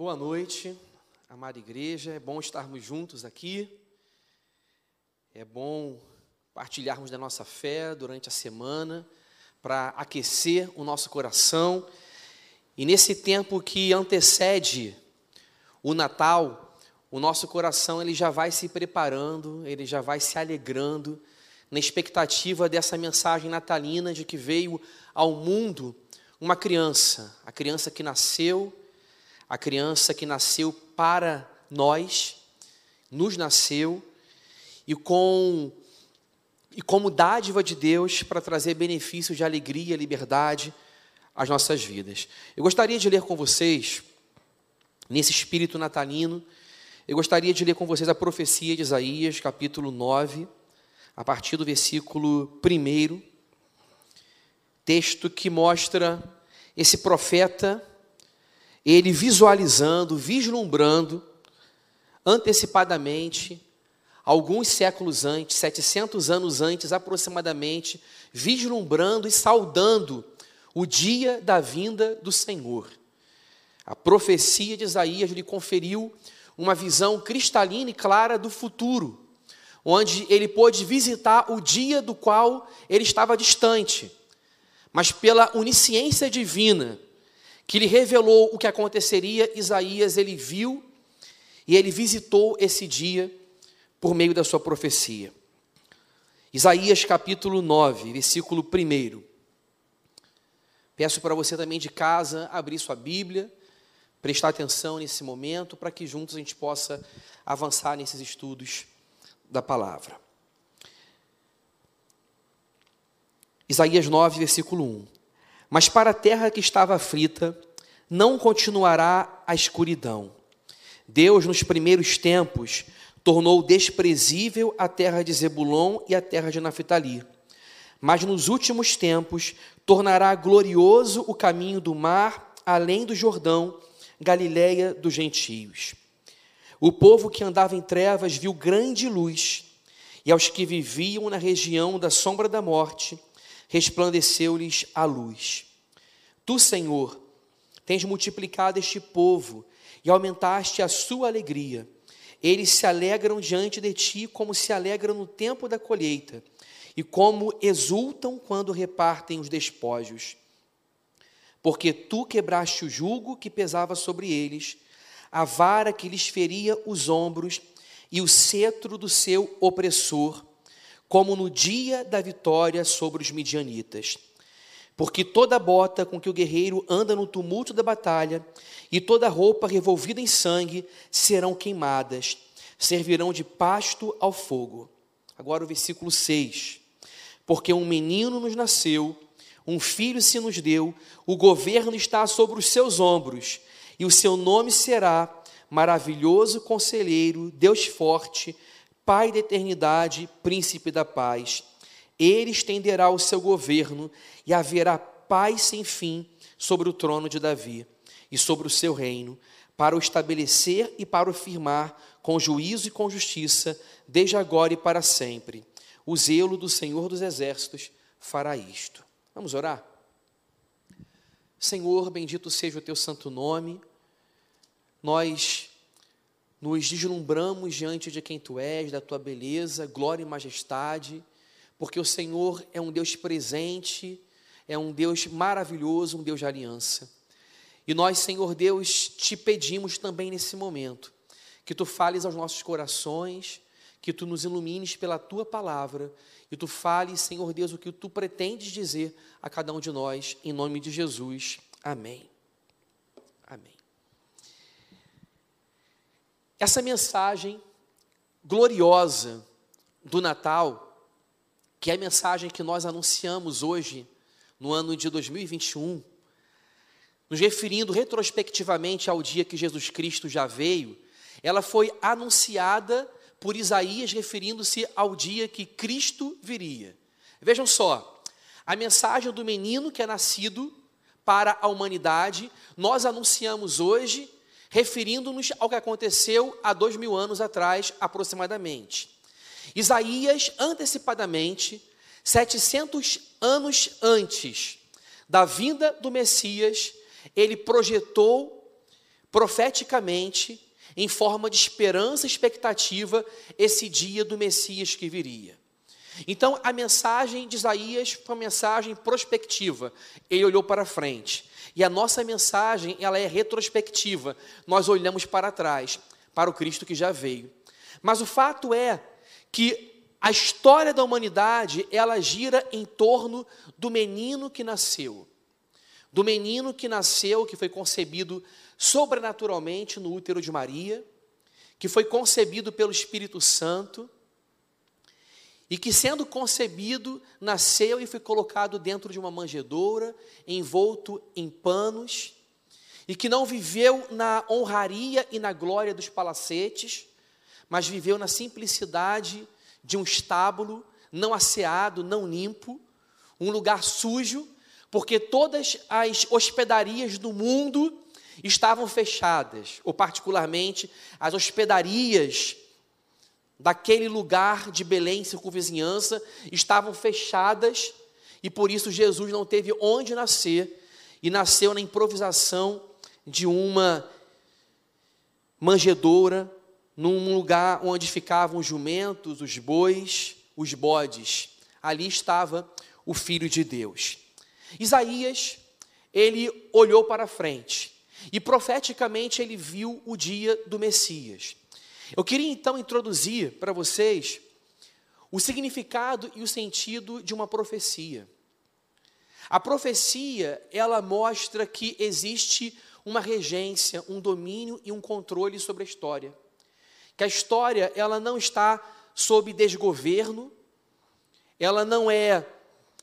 Boa noite, amada igreja. É bom estarmos juntos aqui. É bom partilharmos da nossa fé durante a semana para aquecer o nosso coração. E nesse tempo que antecede o Natal, o nosso coração ele já vai se preparando, ele já vai se alegrando na expectativa dessa mensagem natalina de que veio ao mundo uma criança, a criança que nasceu a criança que nasceu para nós, nos nasceu, e com e como dádiva de Deus para trazer benefícios de alegria liberdade às nossas vidas. Eu gostaria de ler com vocês, nesse espírito natalino, eu gostaria de ler com vocês a profecia de Isaías, capítulo 9, a partir do versículo 1, texto que mostra esse profeta ele visualizando, vislumbrando antecipadamente, alguns séculos antes, 700 anos antes aproximadamente, vislumbrando e saudando o dia da vinda do Senhor. A profecia de Isaías lhe conferiu uma visão cristalina e clara do futuro, onde ele pôde visitar o dia do qual ele estava distante, mas pela onisciência divina, que lhe revelou o que aconteceria, Isaías ele viu e ele visitou esse dia por meio da sua profecia. Isaías capítulo 9, versículo 1. Peço para você também de casa abrir sua Bíblia, prestar atenção nesse momento, para que juntos a gente possa avançar nesses estudos da palavra. Isaías 9, versículo 1. Mas para a terra que estava aflita, não continuará a escuridão. Deus, nos primeiros tempos, tornou desprezível a terra de Zebulon e a terra de Naphtali. Mas nos últimos tempos, tornará glorioso o caminho do mar, além do Jordão, Galiléia dos gentios. O povo que andava em trevas viu grande luz, e aos que viviam na região da sombra da morte, resplandeceu-lhes a luz. Tu, Senhor, tens multiplicado este povo e aumentaste a sua alegria. Eles se alegram diante de ti como se alegram no tempo da colheita e como exultam quando repartem os despojos. Porque tu quebraste o jugo que pesava sobre eles, a vara que lhes feria os ombros e o cetro do seu opressor como no dia da vitória sobre os midianitas. Porque toda bota com que o guerreiro anda no tumulto da batalha e toda roupa revolvida em sangue serão queimadas, servirão de pasto ao fogo. Agora o versículo 6. Porque um menino nos nasceu, um filho se nos deu, o governo está sobre os seus ombros, e o seu nome será Maravilhoso Conselheiro, Deus Forte, Pai da eternidade, príncipe da paz. Ele estenderá o seu governo e haverá paz sem fim sobre o trono de Davi e sobre o seu reino, para o estabelecer e para o firmar com juízo e com justiça, desde agora e para sempre. O zelo do Senhor dos exércitos fará isto. Vamos orar? Senhor, bendito seja o teu santo nome. Nós nos deslumbramos diante de quem tu és, da tua beleza, glória e majestade, porque o Senhor é um Deus presente, é um Deus maravilhoso, um Deus de aliança. E nós, Senhor Deus, te pedimos também nesse momento que tu fales aos nossos corações, que tu nos ilumines pela tua palavra e tu fales, Senhor Deus, o que tu pretendes dizer a cada um de nós, em nome de Jesus. Amém. Essa mensagem gloriosa do Natal, que é a mensagem que nós anunciamos hoje, no ano de 2021, nos referindo retrospectivamente ao dia que Jesus Cristo já veio, ela foi anunciada por Isaías, referindo-se ao dia que Cristo viria. Vejam só, a mensagem do menino que é nascido para a humanidade, nós anunciamos hoje referindo-nos ao que aconteceu há dois mil anos atrás, aproximadamente. Isaías, antecipadamente, 700 anos antes da vinda do Messias, ele projetou profeticamente, em forma de esperança e expectativa, esse dia do Messias que viria. Então, a mensagem de Isaías foi uma mensagem prospectiva. Ele olhou para frente. E a nossa mensagem, ela é retrospectiva. Nós olhamos para trás, para o Cristo que já veio. Mas o fato é que a história da humanidade, ela gira em torno do menino que nasceu. Do menino que nasceu, que foi concebido sobrenaturalmente no útero de Maria, que foi concebido pelo Espírito Santo, e que, sendo concebido, nasceu e foi colocado dentro de uma manjedoura, envolto em panos, e que não viveu na honraria e na glória dos palacetes, mas viveu na simplicidade de um estábulo, não asseado, não limpo, um lugar sujo, porque todas as hospedarias do mundo estavam fechadas, ou particularmente as hospedarias daquele lugar de Belém, circunvizinhança, estavam fechadas e por isso Jesus não teve onde nascer e nasceu na improvisação de uma manjedoura, num lugar onde ficavam os jumentos, os bois, os bodes. Ali estava o Filho de Deus. Isaías, ele olhou para frente e profeticamente ele viu o dia do Messias. Eu queria então introduzir para vocês o significado e o sentido de uma profecia. A profecia, ela mostra que existe uma regência, um domínio e um controle sobre a história. Que a história, ela não está sob desgoverno, ela não é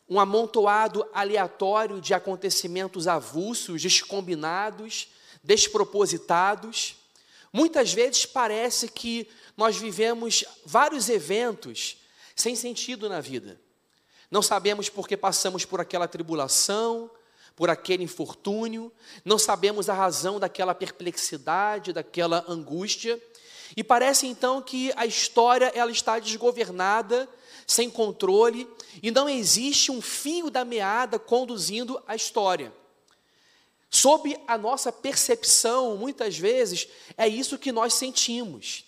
um amontoado aleatório de acontecimentos avulsos, descombinados, despropositados. Muitas vezes parece que nós vivemos vários eventos sem sentido na vida. Não sabemos por que passamos por aquela tribulação, por aquele infortúnio, não sabemos a razão daquela perplexidade, daquela angústia, e parece então que a história ela está desgovernada, sem controle, e não existe um fio da meada conduzindo a história. Sob a nossa percepção, muitas vezes, é isso que nós sentimos.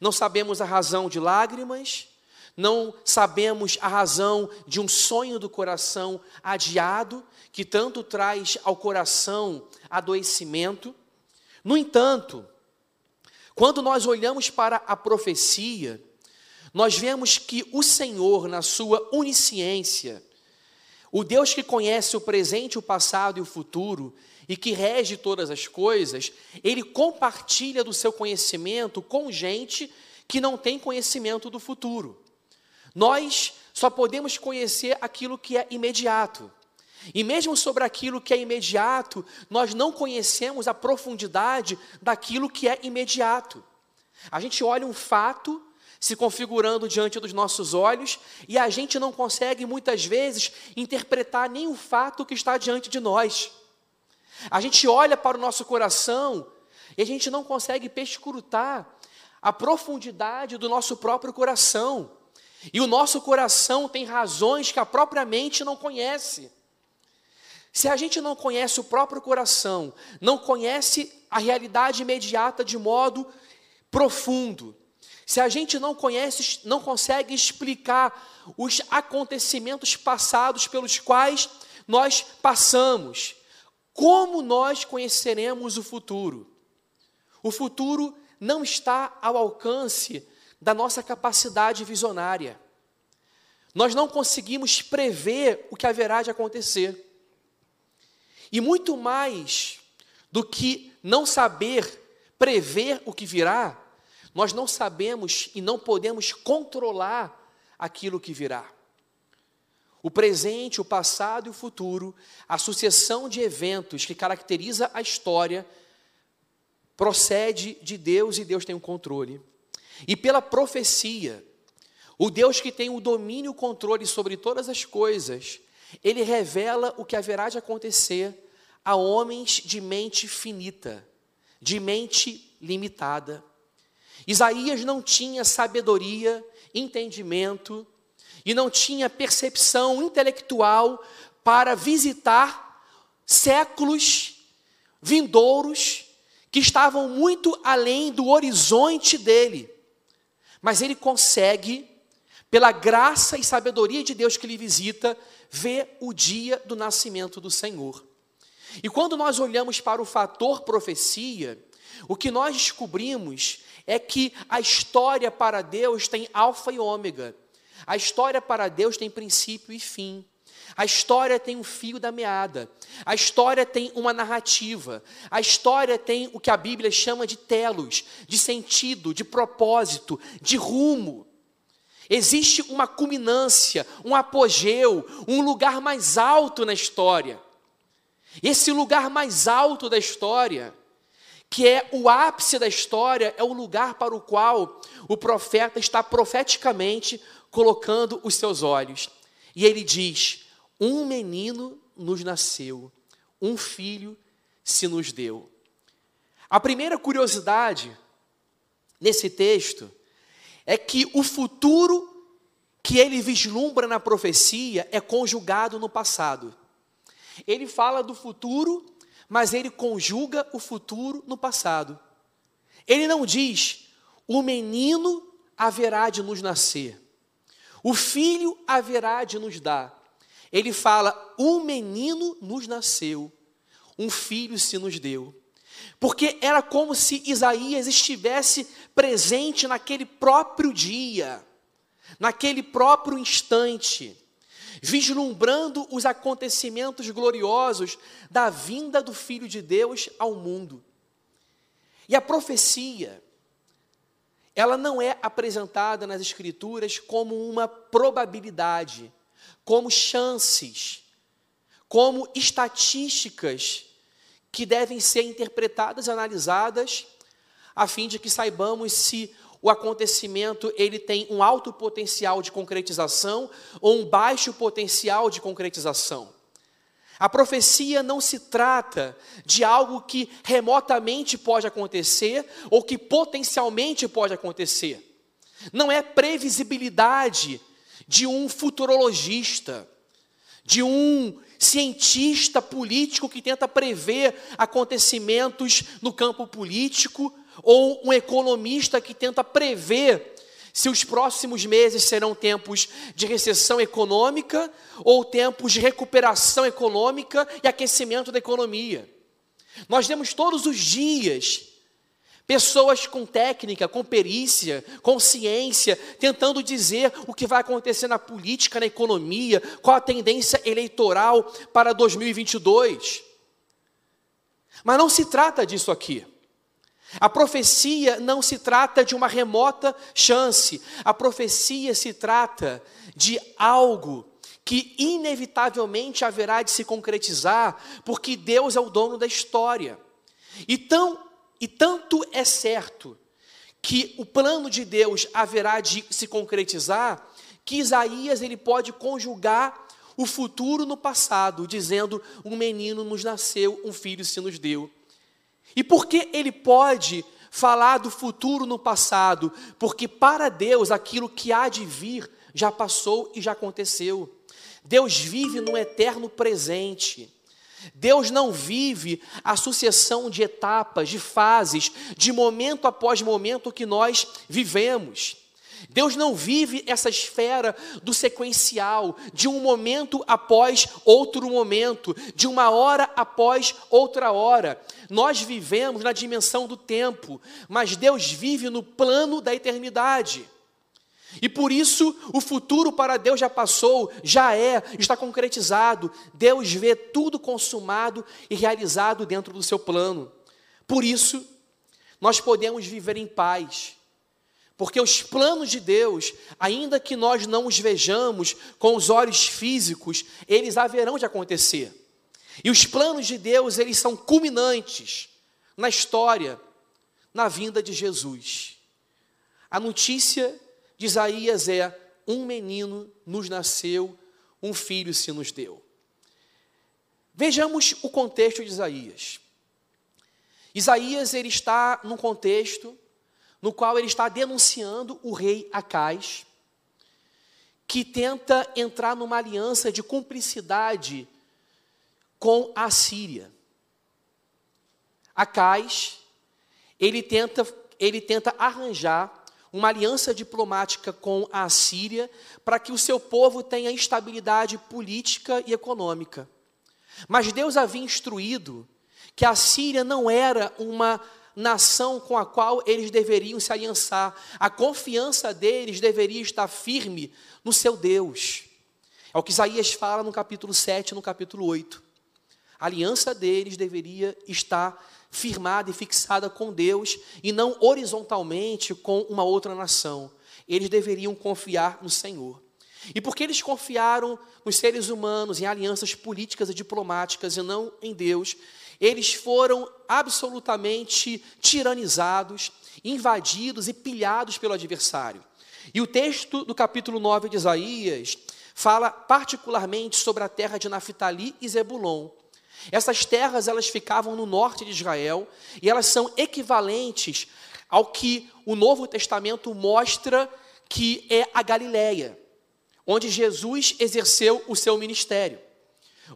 Não sabemos a razão de lágrimas, não sabemos a razão de um sonho do coração adiado, que tanto traz ao coração adoecimento. No entanto, quando nós olhamos para a profecia, nós vemos que o Senhor, na sua onisciência, o Deus que conhece o presente, o passado e o futuro, e que rege todas as coisas, ele compartilha do seu conhecimento com gente que não tem conhecimento do futuro. Nós só podemos conhecer aquilo que é imediato. E mesmo sobre aquilo que é imediato, nós não conhecemos a profundidade daquilo que é imediato. A gente olha um fato se configurando diante dos nossos olhos e a gente não consegue muitas vezes interpretar nem o fato que está diante de nós. A gente olha para o nosso coração e a gente não consegue perscrutar a profundidade do nosso próprio coração. E o nosso coração tem razões que a própria mente não conhece. Se a gente não conhece o próprio coração, não conhece a realidade imediata de modo profundo, se a gente não conhece, não consegue explicar os acontecimentos passados pelos quais nós passamos, como nós conheceremos o futuro? O futuro não está ao alcance da nossa capacidade visionária. Nós não conseguimos prever o que haverá de acontecer. E muito mais do que não saber prever o que virá, nós não sabemos e não podemos controlar aquilo que virá. O presente, o passado e o futuro, a sucessão de eventos que caracteriza a história, procede de Deus e Deus tem o controle. E pela profecia, o Deus que tem o domínio e o controle sobre todas as coisas, ele revela o que haverá de acontecer a homens de mente finita, de mente limitada. Isaías não tinha sabedoria, entendimento, e não tinha percepção intelectual para visitar séculos vindouros que estavam muito além do horizonte dele. Mas ele consegue, pela graça e sabedoria de Deus que lhe visita, ver o dia do nascimento do Senhor. E quando nós olhamos para o fator profecia, o que nós descobrimos é que a história para Deus tem alfa e ômega. A história para Deus tem princípio e fim. A história tem um fio da meada. A história tem uma narrativa. A história tem o que a Bíblia chama de telos, de sentido, de propósito, de rumo. Existe uma culminância, um apogeu, um lugar mais alto na história. Esse lugar mais alto da história, que é o ápice da história, é o lugar para o qual o profeta está profeticamente colocando os seus olhos. E ele diz: um menino nos nasceu, um filho se nos deu. A primeira curiosidade nesse texto é que o futuro que ele vislumbra na profecia é conjugado no passado. Ele fala do futuro, mas ele conjuga o futuro no passado. Ele não diz: o menino haverá de nos nascer, o filho haverá de nos dar ele fala: um menino nos nasceu, um filho se nos deu. Porque era como se Isaías estivesse presente naquele próprio dia, naquele próprio instante, vislumbrando os acontecimentos gloriosos da vinda do Filho de Deus ao mundo. E a profecia, ela não é apresentada nas Escrituras como uma probabilidade, como chances, como estatísticas que devem ser interpretadas analisadas a fim de que saibamos se o acontecimento ele tem um alto potencial de concretização ou um baixo potencial de concretização. A profecia não se trata de algo que remotamente pode acontecer ou que potencialmente pode acontecer. Não é previsibilidade de um futurologista, de um cientista político que tenta prever acontecimentos no campo político, ou um economista que tenta prever se os próximos meses serão tempos de recessão econômica ou tempos de recuperação econômica e aquecimento da economia. Nós vemos todos os dias Pessoas com técnica, com perícia, com ciência, tentando dizer o que vai acontecer na política, na economia, qual a tendência eleitoral para 2022. Mas não se trata disso aqui. A profecia não se trata de uma remota chance. A profecia se trata de algo que inevitavelmente haverá de se concretizar, porque Deus é o dono da história. Então, e tanto é certo que o plano de Deus haverá de se concretizar, que Isaías ele pode conjugar o futuro no passado, dizendo: um menino nos nasceu, um filho se nos deu. E por que ele pode falar do futuro no passado? Porque para Deus aquilo que há de vir já passou e já aconteceu. Deus vive no eterno presente. Deus não vive a sucessão de etapas, de fases, de momento após momento que nós vivemos. Deus não vive essa esfera do sequencial, de um momento após outro momento, de uma hora após outra hora. Nós vivemos na dimensão do tempo, mas Deus vive no plano da eternidade. E por isso o futuro para Deus já passou, já é, está concretizado. Deus vê tudo consumado e realizado dentro do seu plano. Por isso, nós podemos viver em paz. Porque os planos de Deus, ainda que nós não os vejamos com os olhos físicos, eles haverão de acontecer. E os planos de Deus, eles são culminantes na história, na vinda de Jesus. A notícia de Isaías é: um menino nos nasceu, um filho se nos deu. Vejamos o contexto de Isaías. Isaías ele está num contexto no qual ele está denunciando o rei Acais, que tenta entrar numa aliança de cumplicidade com a Síria. Acais ele tenta, ele tenta arranjar uma aliança diplomática com a Síria para que o seu povo tenha estabilidade política e econômica. Mas Deus havia instruído que a Síria não era uma nação com a qual eles deveriam se aliançar. A confiança deles deveria estar firme no seu Deus. É o que Isaías fala no capítulo 7 no capítulo 8. A aliança deles deveria estar firmada e fixada com Deus e não horizontalmente com uma outra nação. Eles deveriam confiar no Senhor. E porque eles confiaram nos seres humanos, em alianças políticas e diplomáticas e não em Deus, eles foram absolutamente tiranizados, invadidos e pilhados pelo adversário. E o texto do capítulo 9 de Isaías fala particularmente sobre a terra de Naphtali e Zebulon. Essas terras elas ficavam no norte de Israel e elas são equivalentes ao que o Novo Testamento mostra que é a Galileia, onde Jesus exerceu o seu ministério.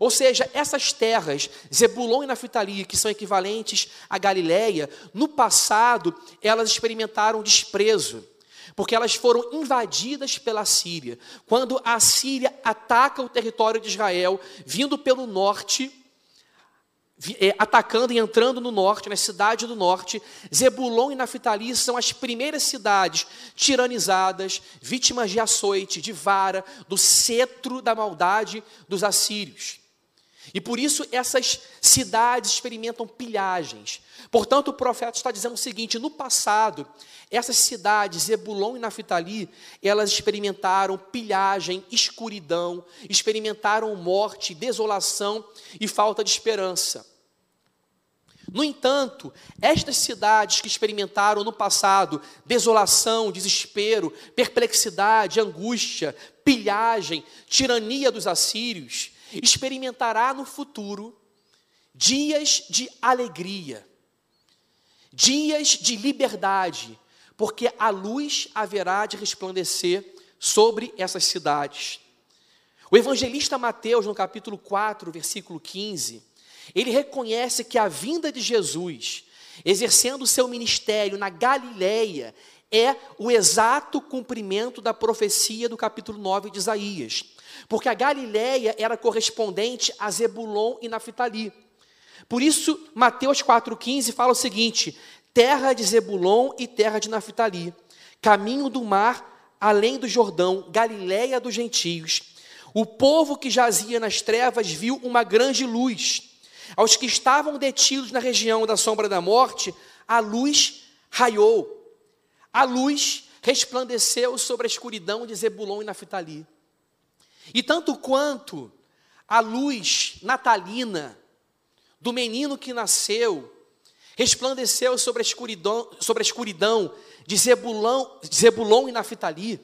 Ou seja, essas terras, Zebulon e Naftali, que são equivalentes à Galileia, no passado elas experimentaram desprezo porque elas foram invadidas pela Síria. Quando a Síria ataca o território de Israel, vindo pelo norte, atacando e entrando no norte, na cidade do norte, Zebulon e Naftali são as primeiras cidades tiranizadas, vítimas de açoite, de vara, do cetro da maldade dos assírios. E por isso essas cidades experimentam pilhagens. Portanto, o profeta está dizendo o seguinte: no passado, essas cidades, Zebulon e Naftali, elas experimentaram pilhagem, escuridão, experimentaram morte, desolação e falta de esperança. No entanto, estas cidades que experimentaram no passado desolação, desespero, perplexidade, angústia, pilhagem, tirania dos assírios, experimentará no futuro dias de alegria, dias de liberdade, porque a luz haverá de resplandecer sobre essas cidades. O evangelista Mateus, no capítulo 4, versículo 15, ele reconhece que a vinda de Jesus, exercendo o seu ministério na Galileia, é o exato cumprimento da profecia do capítulo 9 de Isaías. Porque a Galileia era correspondente a Zebulon e Naftali. Por isso, Mateus 4,15 fala o seguinte: terra de Zebulon e terra de Naftali, caminho do mar, além do Jordão, Galileia dos gentios. O povo que jazia nas trevas viu uma grande luz. Aos que estavam detidos na região da sombra da morte, a luz raiou. A luz resplandeceu sobre a escuridão de Zebulon e Naftali. E tanto quanto a luz natalina do menino que nasceu resplandeceu sobre a escuridão, sobre a escuridão de Zebulão, Zebulon e Naftali,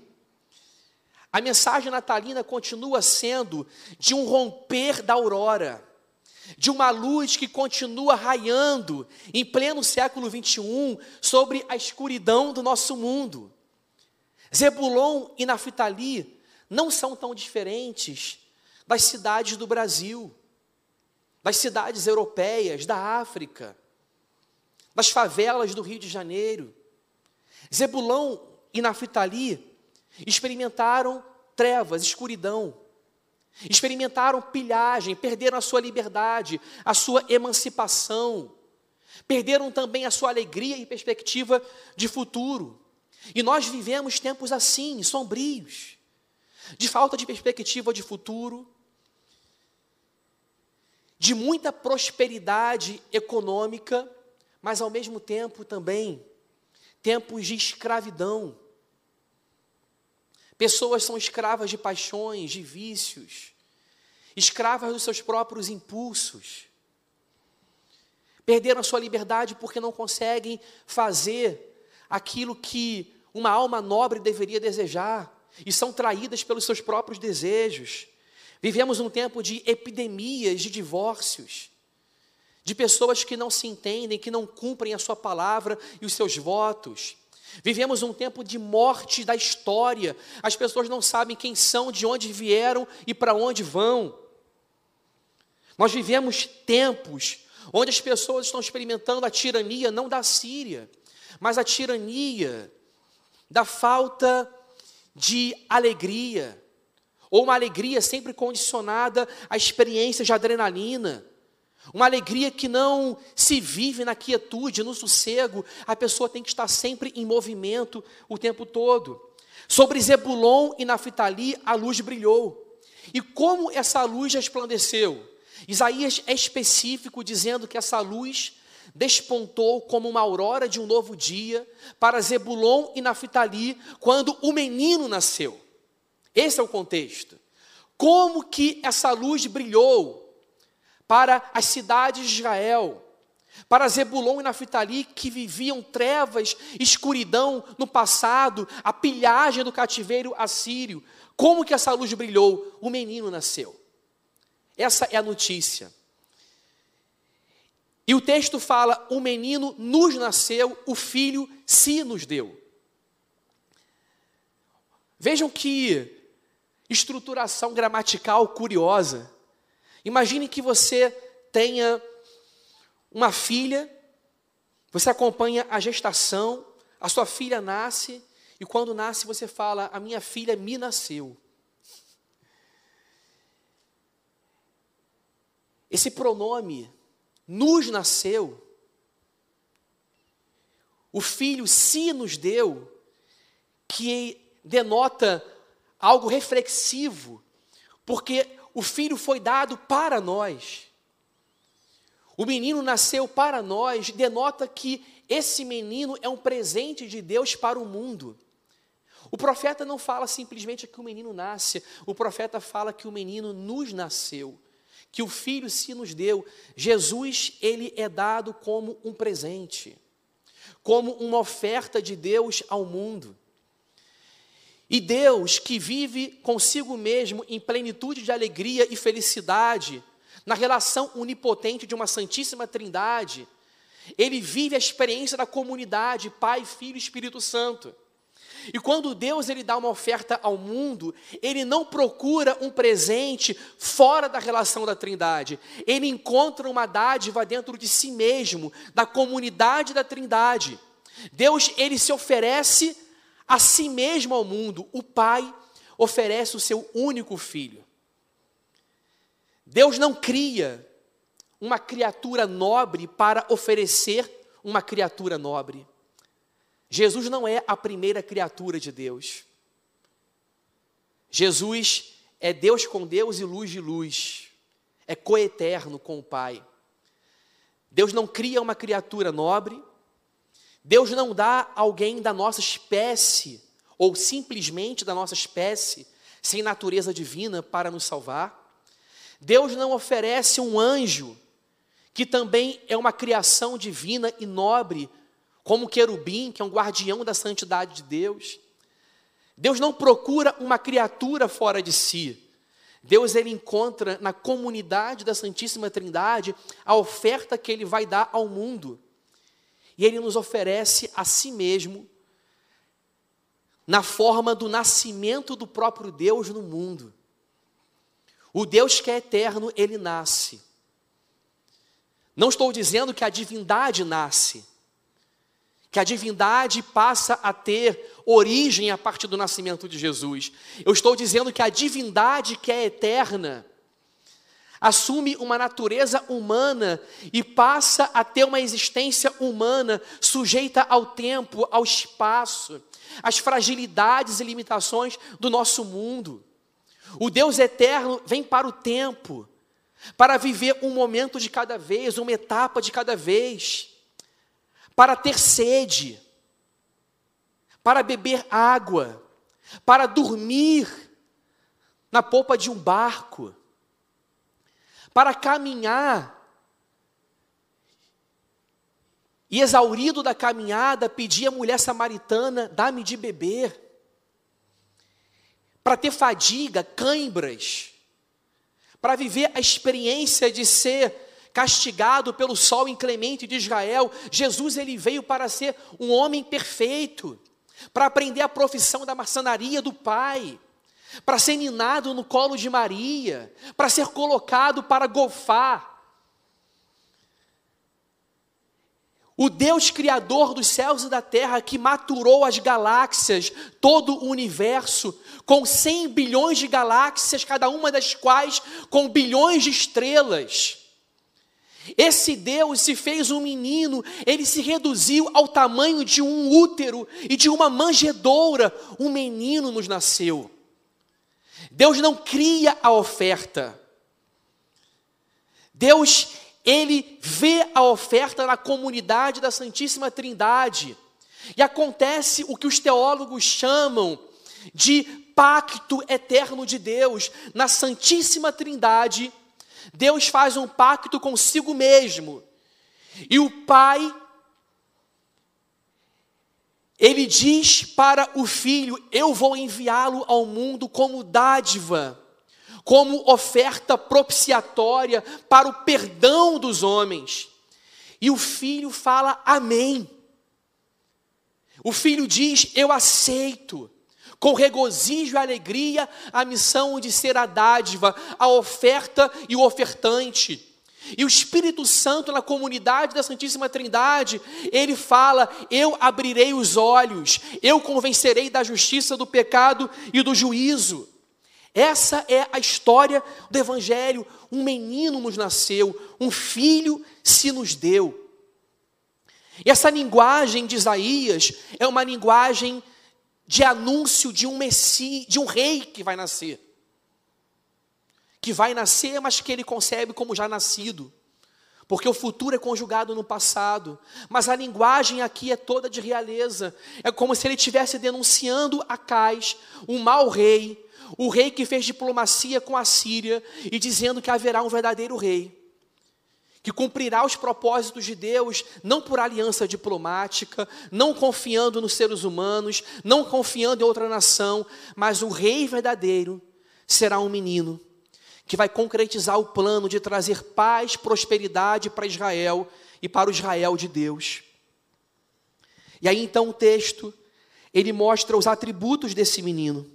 a mensagem natalina continua sendo de um romper da aurora, de uma luz que continua raiando em pleno século 21 sobre a escuridão do nosso mundo. Zebulon e Naftali não são tão diferentes das cidades do Brasil, das cidades europeias, da África, das favelas do Rio de Janeiro. Zebulão e Naftali experimentaram trevas, escuridão, experimentaram pilhagem, perderam a sua liberdade, a sua emancipação, perderam também a sua alegria e perspectiva de futuro. E nós vivemos tempos assim, sombrios de falta de perspectiva de futuro, de muita prosperidade econômica, mas ao mesmo tempo também tempos de escravidão. Pessoas são escravas de paixões, de vícios, escravas dos seus próprios impulsos. Perderam a sua liberdade porque não conseguem fazer aquilo que uma alma nobre deveria desejar e são traídas pelos seus próprios desejos. Vivemos um tempo de epidemias de divórcios, de pessoas que não se entendem, que não cumprem a sua palavra e os seus votos. Vivemos um tempo de morte da história. As pessoas não sabem quem são, de onde vieram e para onde vão. Nós vivemos tempos onde as pessoas estão experimentando a tirania não da Síria, mas a tirania da falta de alegria, ou uma alegria sempre condicionada a experiências de adrenalina, uma alegria que não se vive na quietude, no sossego, a pessoa tem que estar sempre em movimento o tempo todo. Sobre Zebulon e Naftali a luz brilhou. E como essa luz resplandeceu? Isaías é específico dizendo que essa luz despontou como uma aurora de um novo dia para Zebulon e Naftali quando o menino nasceu. Esse é o contexto. Como que essa luz brilhou para as cidades de Israel, para Zebulon e Naftali que viviam trevas, escuridão no passado, a pilhagem do cativeiro assírio. Como que essa luz brilhou? O menino nasceu. Essa é a notícia. E o texto fala: o menino nos nasceu, o filho se nos deu. Vejam que estruturação gramatical curiosa. Imagine que você tenha uma filha, você acompanha a gestação, a sua filha nasce, e quando nasce você fala: A minha filha me nasceu. Esse pronome nos nasceu, o filho se nos deu, que denota algo reflexivo, porque o filho foi dado para nós. O menino nasceu para nós, denota que esse menino é um presente de Deus para o mundo. O profeta não fala simplesmente que o menino nasce, o profeta fala que o menino nos nasceu, que o filho se nos deu. Jesus, ele é dado como um presente, como uma oferta de Deus ao mundo. E Deus, que vive consigo mesmo em plenitude de alegria e felicidade, na relação onipotente de uma Santíssima Trindade, ele vive a experiência da comunidade, Pai, Filho e Espírito Santo. E quando Deus ele dá uma oferta ao mundo, ele não procura um presente fora da relação da Trindade. Ele encontra uma dádiva dentro de si mesmo, da comunidade da Trindade. Deus ele se oferece a si mesmo ao mundo, o Pai oferece o seu único filho. Deus não cria uma criatura nobre para oferecer uma criatura nobre. Jesus não é a primeira criatura de Deus. Jesus é Deus com Deus e luz de luz. É coeterno com o Pai. Deus não cria uma criatura nobre, Deus não dá alguém da nossa espécie, ou simplesmente da nossa espécie, sem natureza divina para nos salvar. Deus não oferece um anjo, que também é uma criação divina e nobre, como o querubim, que é um guardião da santidade de Deus. Deus não procura uma criatura fora de si. Deus ele encontra na comunidade da Santíssima Trindade a oferta que ele vai dar ao mundo e ele nos oferece a si mesmo na forma do nascimento do próprio Deus no mundo. O Deus que é eterno, ele nasce. Não estou dizendo que a divindade nasce, que a divindade passa a ter origem a partir do nascimento de Jesus. Eu estou dizendo que a divindade que é eterna, assume uma natureza humana e passa a ter uma existência humana sujeita ao tempo, ao espaço, às fragilidades e limitações do nosso mundo. O Deus eterno vem para o tempo, para viver um momento de cada vez, uma etapa de cada vez, para ter sede, para beber água, para dormir na polpa de um barco para caminhar. E exaurido da caminhada, pedia à mulher samaritana: dá-me de beber. Para ter fadiga, cãibras, para viver a experiência de ser castigado pelo sol inclemente de Israel, Jesus ele veio para ser um homem perfeito, para aprender a profissão da maçonaria do Pai para ser ninado no colo de Maria, para ser colocado para golfar. O Deus criador dos céus e da terra, que maturou as galáxias, todo o universo, com 100 bilhões de galáxias, cada uma das quais com bilhões de estrelas. Esse Deus se fez um menino, ele se reduziu ao tamanho de um útero e de uma manjedoura. Um menino nos nasceu. Deus não cria a oferta. Deus, ele vê a oferta na comunidade da Santíssima Trindade. E acontece o que os teólogos chamam de pacto eterno de Deus. Na Santíssima Trindade, Deus faz um pacto consigo mesmo. E o Pai, ele diz para o filho: Eu vou enviá-lo ao mundo como dádiva como oferta propiciatória para o perdão dos homens. E o filho fala amém. O filho diz: Eu aceito, com regozijo e alegria, a missão de ser a dádiva, a oferta e o ofertante. E o Espírito Santo, na comunidade da Santíssima Trindade, ele fala: Eu abrirei os olhos, eu convencerei da justiça, do pecado e do juízo. Essa é a história do Evangelho. Um menino nos nasceu, um filho se nos deu. E essa linguagem de Isaías é uma linguagem de anúncio de um Messi, de um rei que vai nascer. Que vai nascer, mas que ele concebe como já nascido. Porque o futuro é conjugado no passado, mas a linguagem aqui é toda de realeza. É como se ele estivesse denunciando a Cais, um mau rei, o rei que fez diplomacia com a Síria e dizendo que haverá um verdadeiro rei, que cumprirá os propósitos de Deus, não por aliança diplomática, não confiando nos seres humanos, não confiando em outra nação, mas o rei verdadeiro será um menino que vai concretizar o plano de trazer paz, prosperidade para Israel e para o Israel de Deus. E aí então o texto, ele mostra os atributos desse menino.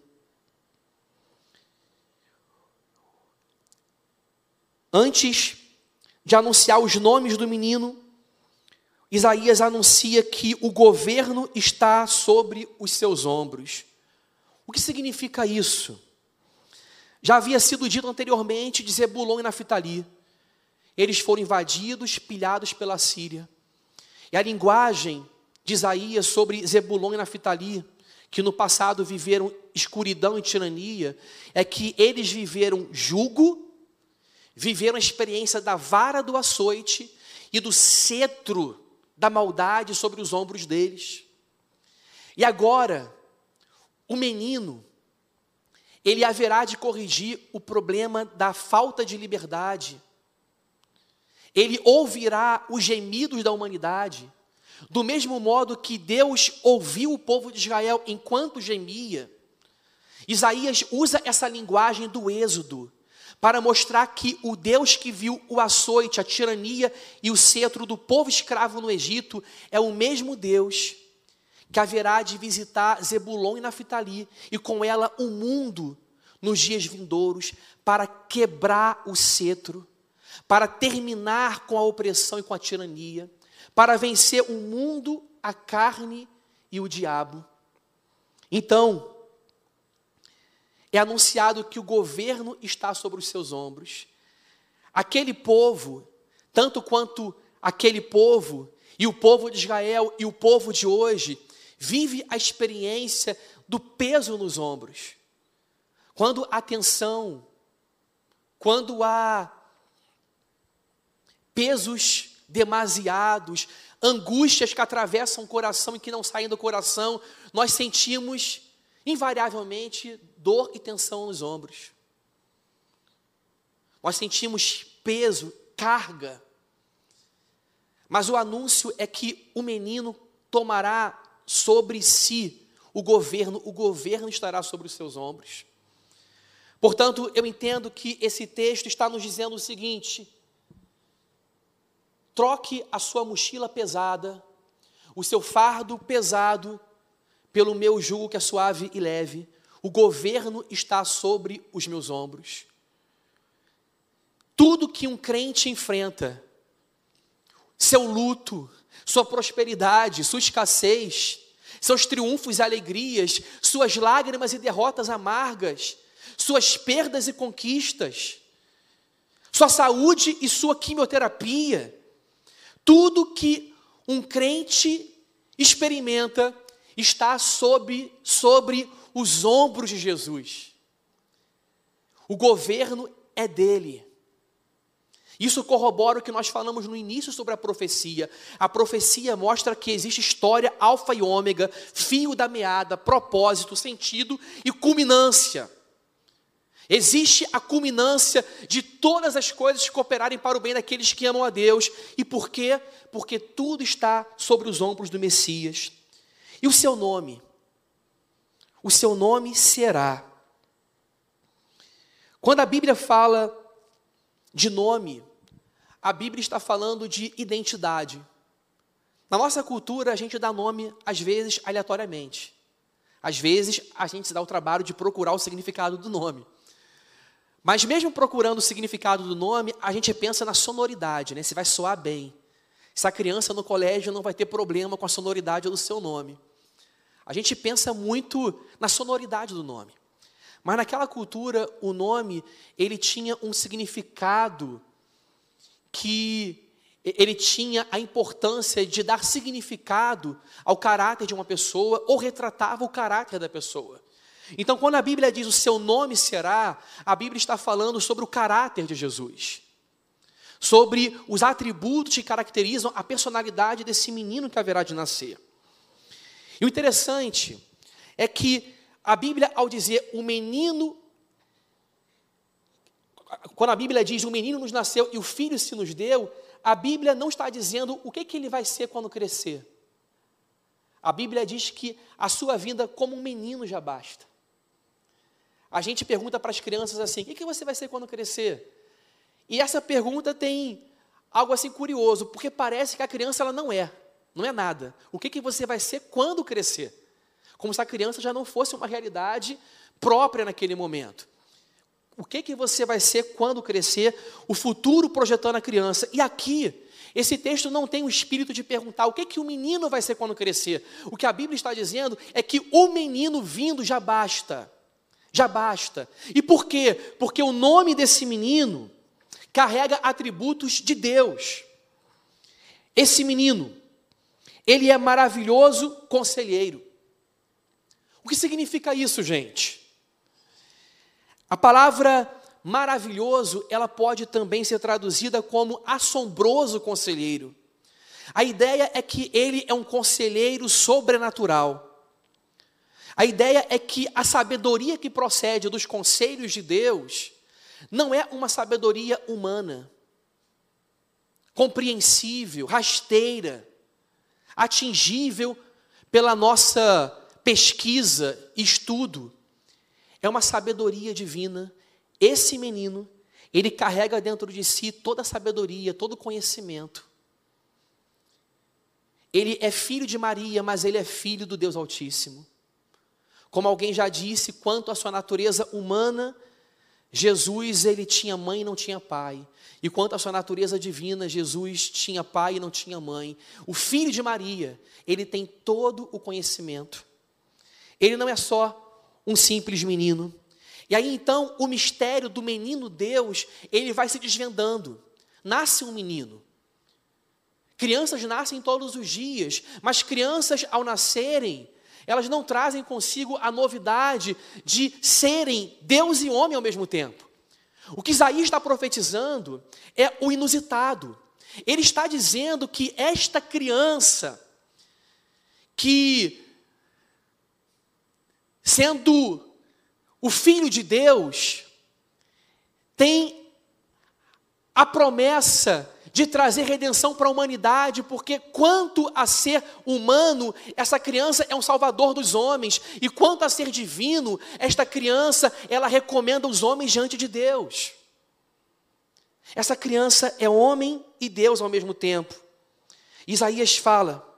Antes de anunciar os nomes do menino, Isaías anuncia que o governo está sobre os seus ombros. O que significa isso? Já havia sido dito anteriormente de Zebulon e Naftali. Eles foram invadidos, pilhados pela Síria. E a linguagem de Isaías sobre Zebulon e Naftali, que no passado viveram escuridão e tirania, é que eles viveram jugo viveram a experiência da vara do açoite e do cetro da maldade sobre os ombros deles. E agora, o menino, ele haverá de corrigir o problema da falta de liberdade. Ele ouvirá os gemidos da humanidade, do mesmo modo que Deus ouviu o povo de Israel enquanto gemia. Isaías usa essa linguagem do Êxodo para mostrar que o Deus que viu o açoite, a tirania e o cetro do povo escravo no Egito é o mesmo Deus que haverá de visitar Zebulon e Naftali e com ela o mundo nos dias vindouros para quebrar o cetro, para terminar com a opressão e com a tirania, para vencer o mundo, a carne e o diabo. Então, é anunciado que o governo está sobre os seus ombros. Aquele povo, tanto quanto aquele povo, e o povo de Israel e o povo de hoje, vive a experiência do peso nos ombros. Quando há tensão, quando há pesos demasiados, angústias que atravessam o coração e que não saem do coração, nós sentimos invariavelmente dor e tensão nos ombros. Nós sentimos peso, carga. Mas o anúncio é que o menino tomará sobre si o governo, o governo estará sobre os seus ombros. Portanto, eu entendo que esse texto está nos dizendo o seguinte: troque a sua mochila pesada, o seu fardo pesado, pelo meu jugo que é suave e leve, o governo está sobre os meus ombros. Tudo que um crente enfrenta, seu luto, sua prosperidade, sua escassez, seus triunfos e alegrias, suas lágrimas e derrotas amargas, suas perdas e conquistas, sua saúde e sua quimioterapia, tudo que um crente experimenta está sob, sobre os ombros de Jesus. O governo é dele. Isso corrobora o que nós falamos no início sobre a profecia. A profecia mostra que existe história alfa e ômega, fio da meada, propósito, sentido e culminância. Existe a culminância de todas as coisas cooperarem para o bem daqueles que amam a Deus. E por quê? Porque tudo está sobre os ombros do Messias. E o seu nome? O seu nome será. Quando a Bíblia fala de nome, a Bíblia está falando de identidade. Na nossa cultura, a gente dá nome, às vezes, aleatoriamente. Às vezes, a gente se dá o trabalho de procurar o significado do nome. Mas mesmo procurando o significado do nome, a gente pensa na sonoridade, né? Se vai soar bem. Se a criança no colégio não vai ter problema com a sonoridade do seu nome. A gente pensa muito na sonoridade do nome. Mas naquela cultura, o nome, ele tinha um significado que ele tinha a importância de dar significado ao caráter de uma pessoa ou retratava o caráter da pessoa. Então, quando a Bíblia diz o seu nome será, a Bíblia está falando sobre o caráter de Jesus, sobre os atributos que caracterizam a personalidade desse menino que haverá de nascer. E o interessante é que a Bíblia, ao dizer o menino, quando a Bíblia diz o menino nos nasceu e o filho se nos deu, a Bíblia não está dizendo o que, que ele vai ser quando crescer. A Bíblia diz que a sua vida como um menino já basta. A gente pergunta para as crianças assim: o que, que você vai ser quando crescer? E essa pergunta tem algo assim curioso, porque parece que a criança ela não é, não é nada. O que, que você vai ser quando crescer? Como se a criança já não fosse uma realidade própria naquele momento. O que, que você vai ser quando crescer? O futuro projetando a criança. E aqui, esse texto não tem o espírito de perguntar o que, que o menino vai ser quando crescer. O que a Bíblia está dizendo é que o menino vindo já basta já basta. E por quê? Porque o nome desse menino carrega atributos de Deus. Esse menino, ele é maravilhoso conselheiro. O que significa isso, gente? A palavra maravilhoso, ela pode também ser traduzida como assombroso conselheiro. A ideia é que ele é um conselheiro sobrenatural. A ideia é que a sabedoria que procede dos conselhos de Deus não é uma sabedoria humana, compreensível, rasteira, atingível pela nossa pesquisa estudo. É uma sabedoria divina. Esse menino, ele carrega dentro de si toda a sabedoria, todo o conhecimento. Ele é filho de Maria, mas ele é filho do Deus Altíssimo. Como alguém já disse, quanto à sua natureza humana, Jesus ele tinha mãe e não tinha pai. E quanto à sua natureza divina, Jesus tinha pai e não tinha mãe. O filho de Maria, ele tem todo o conhecimento. Ele não é só um simples menino. E aí então o mistério do menino Deus, ele vai se desvendando. Nasce um menino. Crianças nascem todos os dias, mas crianças ao nascerem, elas não trazem consigo a novidade de serem Deus e homem ao mesmo tempo. O que Isaías está profetizando é o inusitado. Ele está dizendo que esta criança, que sendo o filho de Deus, tem a promessa de trazer redenção para a humanidade, porque quanto a ser humano, essa criança é um salvador dos homens, e quanto a ser divino, esta criança, ela recomenda os homens diante de Deus. Essa criança é homem e Deus ao mesmo tempo. Isaías fala: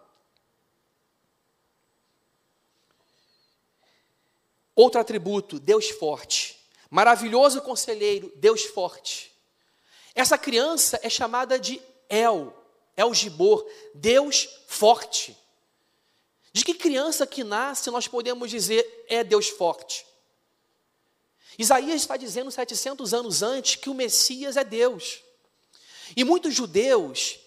Outro atributo, Deus forte. Maravilhoso conselheiro, Deus forte. Essa criança é chamada de El. El Gibor, Deus forte. De que criança que nasce nós podemos dizer é Deus forte? Isaías está dizendo 700 anos antes que o Messias é Deus. E muitos judeus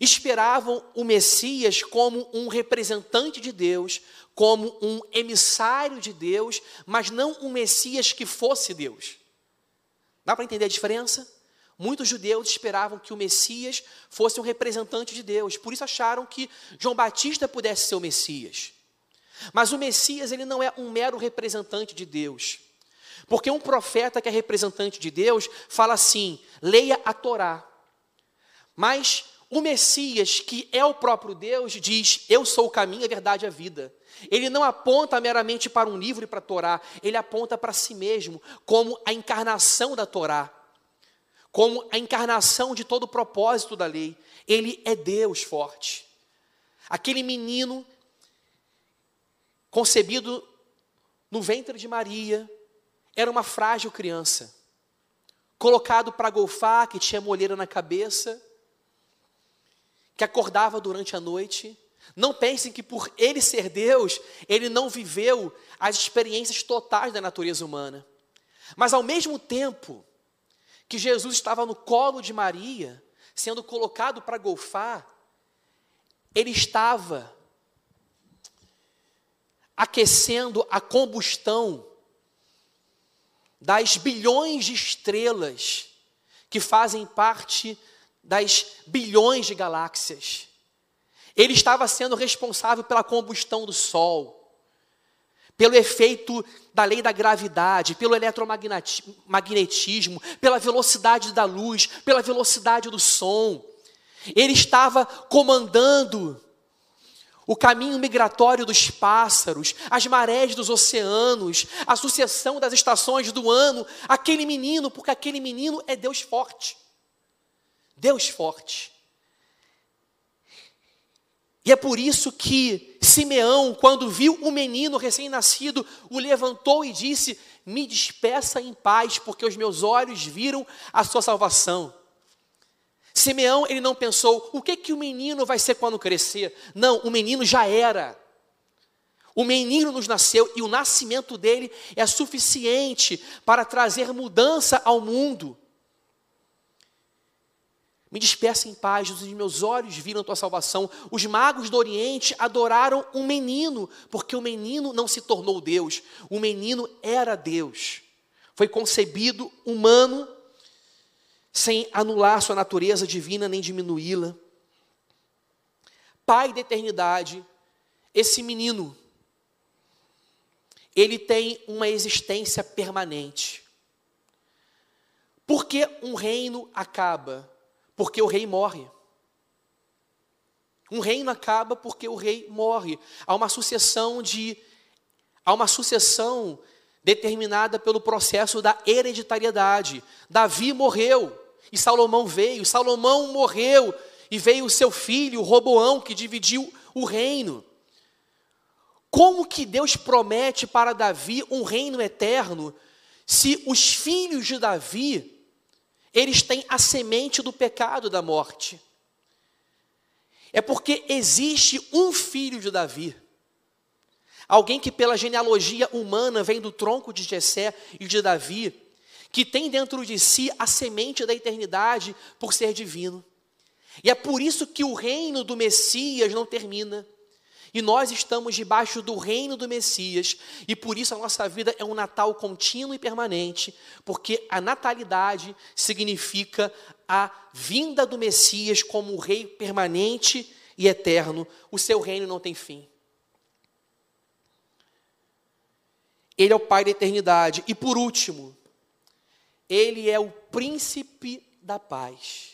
esperavam o Messias como um representante de Deus, como um emissário de Deus, mas não um Messias que fosse Deus. Dá para entender a diferença? Muitos judeus esperavam que o Messias fosse um representante de Deus, por isso acharam que João Batista pudesse ser o Messias. Mas o Messias, ele não é um mero representante de Deus. Porque um profeta que é representante de Deus fala assim: leia a Torá. Mas o Messias, que é o próprio Deus, diz: Eu sou o caminho, a verdade e a vida. Ele não aponta meramente para um livro e para a Torá, ele aponta para si mesmo, como a encarnação da Torá como a encarnação de todo o propósito da lei. Ele é Deus forte. Aquele menino concebido no ventre de Maria era uma frágil criança, colocado para golfar, que tinha molheira na cabeça, que acordava durante a noite. Não pensem que por ele ser Deus, ele não viveu as experiências totais da natureza humana. Mas ao mesmo tempo, que Jesus estava no colo de Maria, sendo colocado para golfar, ele estava aquecendo a combustão das bilhões de estrelas que fazem parte das bilhões de galáxias. Ele estava sendo responsável pela combustão do Sol pelo efeito da lei da gravidade, pelo eletromagnetismo, pela velocidade da luz, pela velocidade do som. Ele estava comandando o caminho migratório dos pássaros, as marés dos oceanos, a sucessão das estações do ano, aquele menino, porque aquele menino é Deus forte. Deus forte. E é por isso que Simeão, quando viu o menino recém-nascido, o levantou e disse: Me despeça em paz, porque os meus olhos viram a sua salvação. Simeão, ele não pensou, o que que o menino vai ser quando crescer? Não, o menino já era. O menino nos nasceu e o nascimento dele é suficiente para trazer mudança ao mundo. Me despeça em paz, os meus olhos viram a tua salvação. Os magos do Oriente adoraram um menino, porque o menino não se tornou Deus, o menino era Deus. Foi concebido humano, sem anular sua natureza divina nem diminuí-la. Pai da eternidade, esse menino, ele tem uma existência permanente. Porque um reino acaba? Porque o rei morre. Um reino acaba porque o rei morre. Há uma sucessão de há uma sucessão determinada pelo processo da hereditariedade. Davi morreu e Salomão veio. Salomão morreu e veio o seu filho, Roboão, que dividiu o reino. Como que Deus promete para Davi um reino eterno se os filhos de Davi eles têm a semente do pecado da morte. É porque existe um filho de Davi. Alguém que pela genealogia humana vem do tronco de Jessé e de Davi, que tem dentro de si a semente da eternidade por ser divino. E é por isso que o reino do Messias não termina. E nós estamos debaixo do reino do Messias, e por isso a nossa vida é um Natal contínuo e permanente, porque a natalidade significa a vinda do Messias como o rei permanente e eterno. O seu reino não tem fim. Ele é o Pai da eternidade. E por último, ele é o príncipe da paz.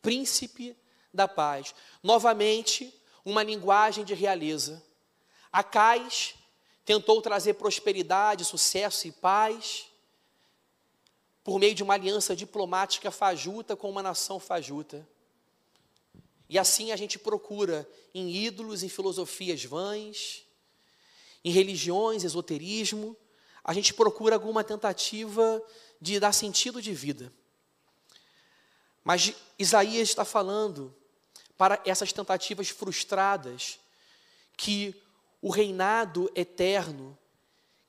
Príncipe da paz. Novamente, uma linguagem de realeza. Acais tentou trazer prosperidade, sucesso e paz por meio de uma aliança diplomática fajuta com uma nação fajuta. E assim a gente procura em ídolos, em filosofias vãs, em religiões, esoterismo, a gente procura alguma tentativa de dar sentido de vida. Mas Isaías está falando para essas tentativas frustradas que o reinado eterno,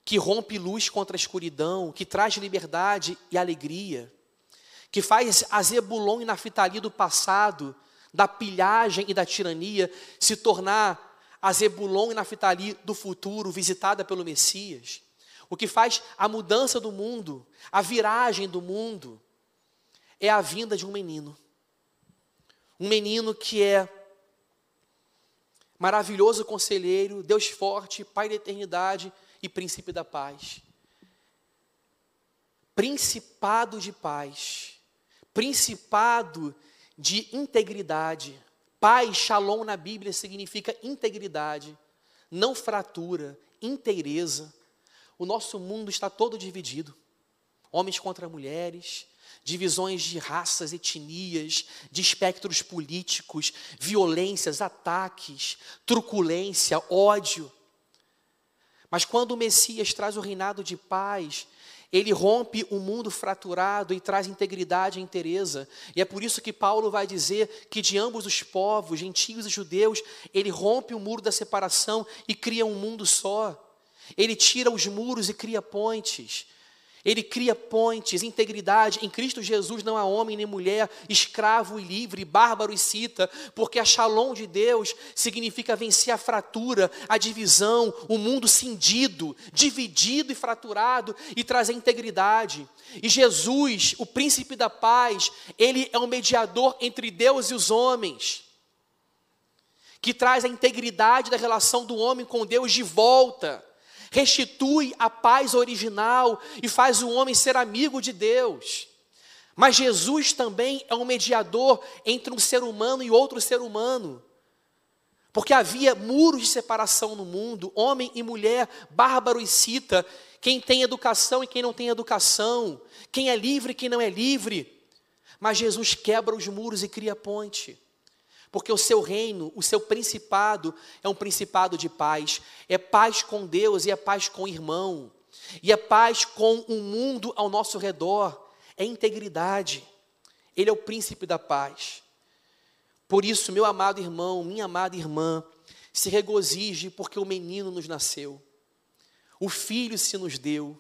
que rompe luz contra a escuridão, que traz liberdade e alegria, que faz a Zebulon e Naftali do passado, da pilhagem e da tirania, se tornar a Zebulon e Naftali do futuro, visitada pelo Messias. O que faz a mudança do mundo, a viragem do mundo, é a vinda de um menino. Um menino que é maravilhoso conselheiro, Deus forte, Pai da eternidade e príncipe da paz. Principado de paz, principado de integridade. Paz, shalom na Bíblia significa integridade, não fratura, inteireza. O nosso mundo está todo dividido. Homens contra mulheres, divisões de raças, etnias, de espectros políticos, violências, ataques, truculência, ódio. Mas quando o Messias traz o reinado de paz, ele rompe o mundo fraturado e traz integridade e inteireza. E é por isso que Paulo vai dizer que de ambos os povos, gentios e judeus, ele rompe o muro da separação e cria um mundo só. Ele tira os muros e cria pontes. Ele cria pontes, integridade. Em Cristo Jesus não há homem nem mulher, escravo e livre, bárbaro e cita, porque a shalom de Deus significa vencer a fratura, a divisão, o mundo cindido, dividido e fraturado e trazer integridade. E Jesus, o príncipe da paz, ele é o mediador entre Deus e os homens, que traz a integridade da relação do homem com Deus de volta restitui a paz original e faz o homem ser amigo de Deus. Mas Jesus também é um mediador entre um ser humano e outro ser humano. Porque havia muros de separação no mundo, homem e mulher, bárbaro e cita, quem tem educação e quem não tem educação, quem é livre e quem não é livre. Mas Jesus quebra os muros e cria ponte. Porque o seu reino, o seu principado é um principado de paz. É paz com Deus e é paz com o irmão. E é paz com o mundo ao nosso redor. É integridade. Ele é o príncipe da paz. Por isso, meu amado irmão, minha amada irmã, se regozije porque o menino nos nasceu. O filho se nos deu.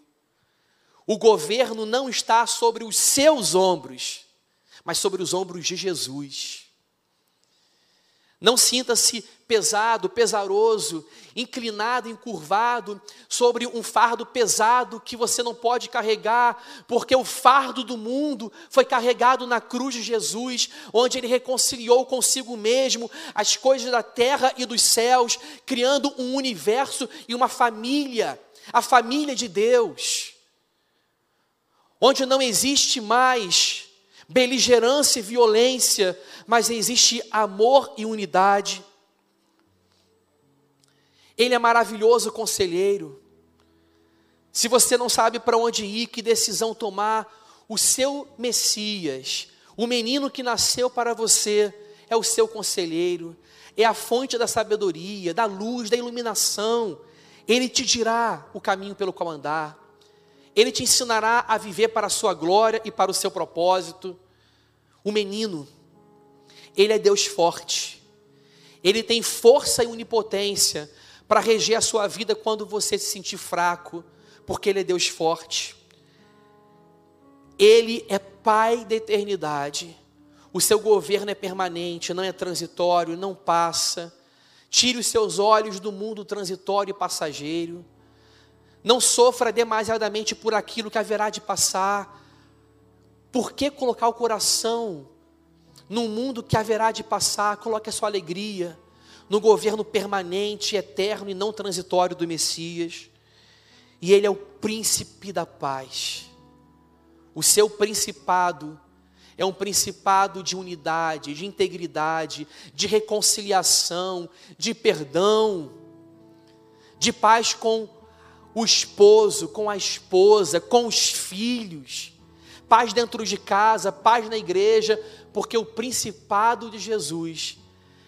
O governo não está sobre os seus ombros, mas sobre os ombros de Jesus. Não sinta-se pesado, pesaroso, inclinado, encurvado sobre um fardo pesado que você não pode carregar, porque o fardo do mundo foi carregado na cruz de Jesus, onde ele reconciliou consigo mesmo as coisas da terra e dos céus, criando um universo e uma família, a família de Deus, onde não existe mais beligerância e violência, mas existe amor e unidade. Ele é maravilhoso conselheiro. Se você não sabe para onde ir, que decisão tomar, o seu Messias, o menino que nasceu para você, é o seu conselheiro, é a fonte da sabedoria, da luz, da iluminação. Ele te dirá o caminho pelo qual andar. Ele te ensinará a viver para a sua glória e para o seu propósito. O menino, ele é Deus forte. Ele tem força e onipotência para reger a sua vida quando você se sentir fraco, porque ele é Deus forte. Ele é Pai da eternidade. O seu governo é permanente, não é transitório, não passa. Tire os seus olhos do mundo transitório e passageiro. Não sofra demasiadamente por aquilo que haverá de passar. Por que colocar o coração num mundo que haverá de passar? Coloque a sua alegria no governo permanente, eterno e não transitório do Messias. E Ele é o príncipe da paz. O seu principado é um principado de unidade, de integridade, de reconciliação, de perdão, de paz com o esposo, com a esposa, com os filhos, paz dentro de casa, paz na igreja, porque o principado de Jesus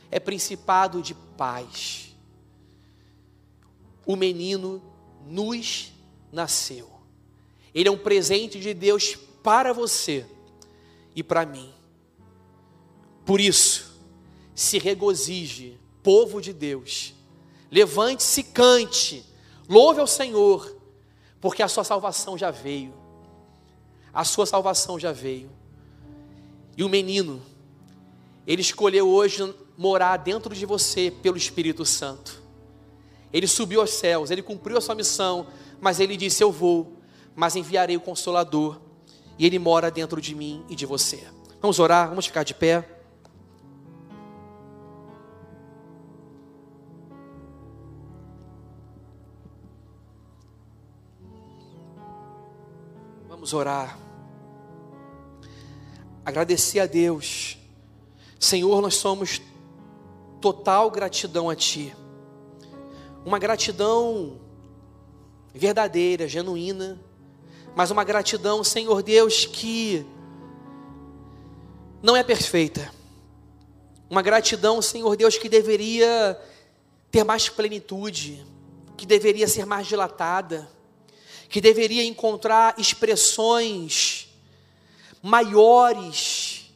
é principado de paz. O menino nos nasceu. Ele é um presente de Deus para você e para mim. Por isso, se regozije, povo de Deus. Levante-se, cante, louve ao Senhor, porque a sua salvação já veio. A sua salvação já veio. E o menino, ele escolheu hoje morar dentro de você pelo Espírito Santo. Ele subiu aos céus, ele cumpriu a sua missão, mas ele disse: Eu vou, mas enviarei o Consolador, e ele mora dentro de mim e de você. Vamos orar, vamos ficar de pé. Vamos orar. Agradecer a Deus. Senhor, nós somos total gratidão a Ti. Uma gratidão verdadeira, genuína, mas uma gratidão, Senhor Deus, que não é perfeita. Uma gratidão, Senhor Deus, que deveria ter mais plenitude, que deveria ser mais dilatada que deveria encontrar expressões maiores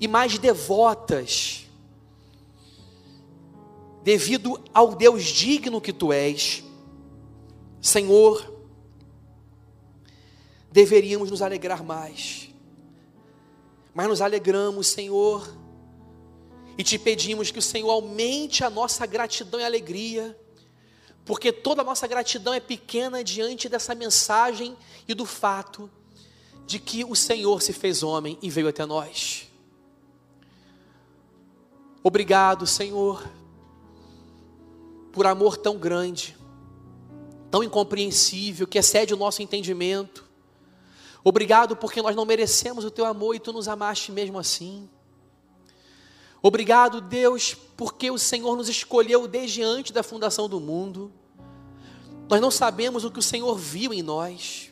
e mais devotas, devido ao Deus digno que tu és, Senhor, deveríamos nos alegrar mais, mas nos alegramos, Senhor, e te pedimos que o Senhor aumente a nossa gratidão e alegria porque toda a nossa gratidão é pequena diante dessa mensagem e do fato de que o Senhor se fez homem e veio até nós. Obrigado, Senhor, por amor tão grande, tão incompreensível, que excede o nosso entendimento. Obrigado porque nós não merecemos o teu amor e tu nos amaste mesmo assim. Obrigado, Deus, porque o Senhor nos escolheu desde antes da fundação do mundo. Nós não sabemos o que o Senhor viu em nós.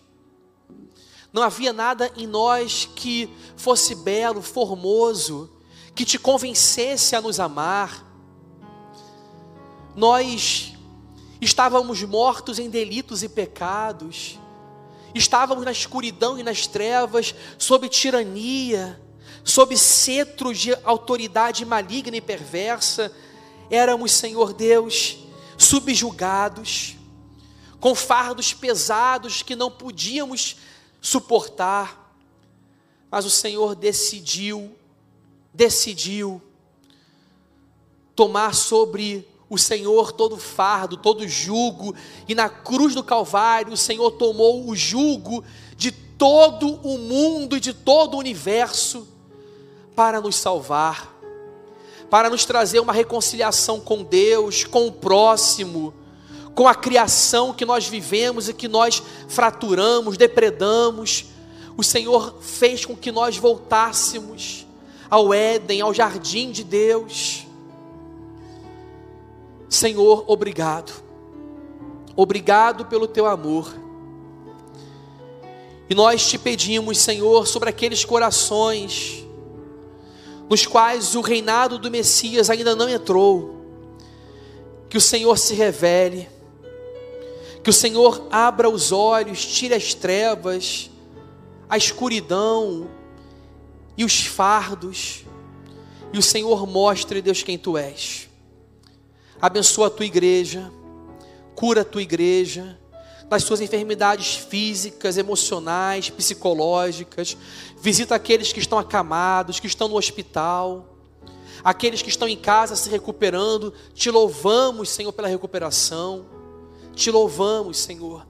Não havia nada em nós que fosse belo, formoso, que te convencesse a nos amar. Nós estávamos mortos em delitos e pecados, estávamos na escuridão e nas trevas, sob tirania, sob cetro de autoridade maligna e perversa, éramos, Senhor Deus, subjugados, com fardos pesados que não podíamos suportar, mas o Senhor decidiu, decidiu tomar sobre o Senhor todo fardo, todo jugo, e na cruz do Calvário o Senhor tomou o jugo de todo o mundo e de todo o universo para nos salvar, para nos trazer uma reconciliação com Deus, com o próximo, com a criação que nós vivemos e que nós fraturamos, depredamos. O Senhor fez com que nós voltássemos ao Éden, ao jardim de Deus. Senhor, obrigado. Obrigado pelo teu amor. E nós te pedimos, Senhor, sobre aqueles corações nos quais o reinado do Messias ainda não entrou. Que o Senhor se revele, que o Senhor abra os olhos, tire as trevas, a escuridão e os fardos, e o Senhor mostre, Deus, quem tu és. Abençoa a tua igreja, cura a tua igreja, das suas enfermidades físicas, emocionais, psicológicas. Visita aqueles que estão acamados, que estão no hospital, aqueles que estão em casa se recuperando. Te louvamos, Senhor, pela recuperação. Te louvamos, Senhor.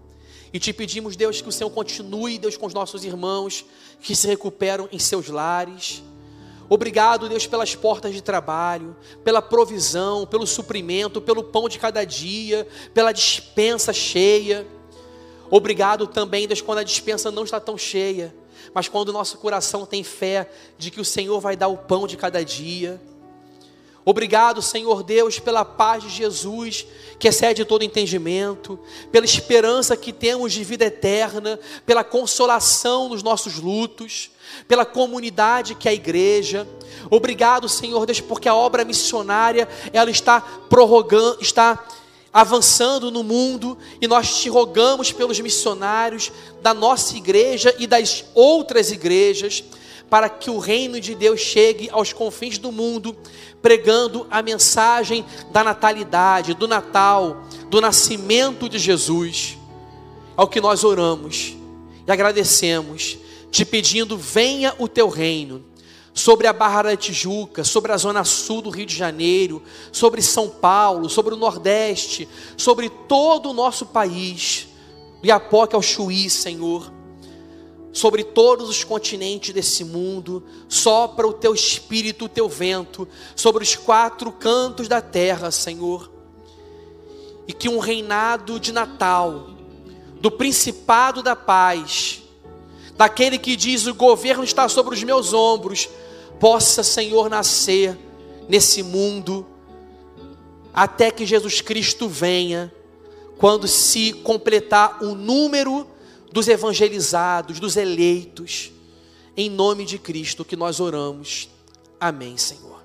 E te pedimos, Deus, que o Senhor continue, Deus, com os nossos irmãos que se recuperam em seus lares. Obrigado, Deus, pelas portas de trabalho, pela provisão, pelo suprimento, pelo pão de cada dia, pela dispensa cheia. Obrigado também, Deus, quando a dispensa não está tão cheia, mas quando o nosso coração tem fé de que o Senhor vai dar o pão de cada dia. Obrigado, Senhor Deus, pela paz de Jesus, que excede todo entendimento, pela esperança que temos de vida eterna, pela consolação nos nossos lutos, pela comunidade que é a igreja. Obrigado, Senhor Deus, porque a obra missionária, ela está prorrogando, está avançando no mundo e nós te rogamos pelos missionários da nossa igreja e das outras igrejas, para que o reino de Deus chegue aos confins do mundo, pregando a mensagem da natalidade, do Natal, do nascimento de Jesus. É o que nós oramos e agradecemos, te pedindo: venha o teu reino sobre a Barra da Tijuca, sobre a zona sul do Rio de Janeiro, sobre São Paulo, sobre o Nordeste, sobre todo o nosso país, do Iapoque ao Chuí, Senhor, sobre todos os continentes desse mundo, sopra o teu espírito, o teu vento, sobre os quatro cantos da terra, Senhor, e que um reinado de Natal, do principado da paz, daquele que diz: o governo está sobre os meus ombros, possa, Senhor, nascer nesse mundo, até que Jesus Cristo venha, quando se completar o número dos evangelizados, dos eleitos, em nome de Cristo que nós oramos. Amém, Senhor.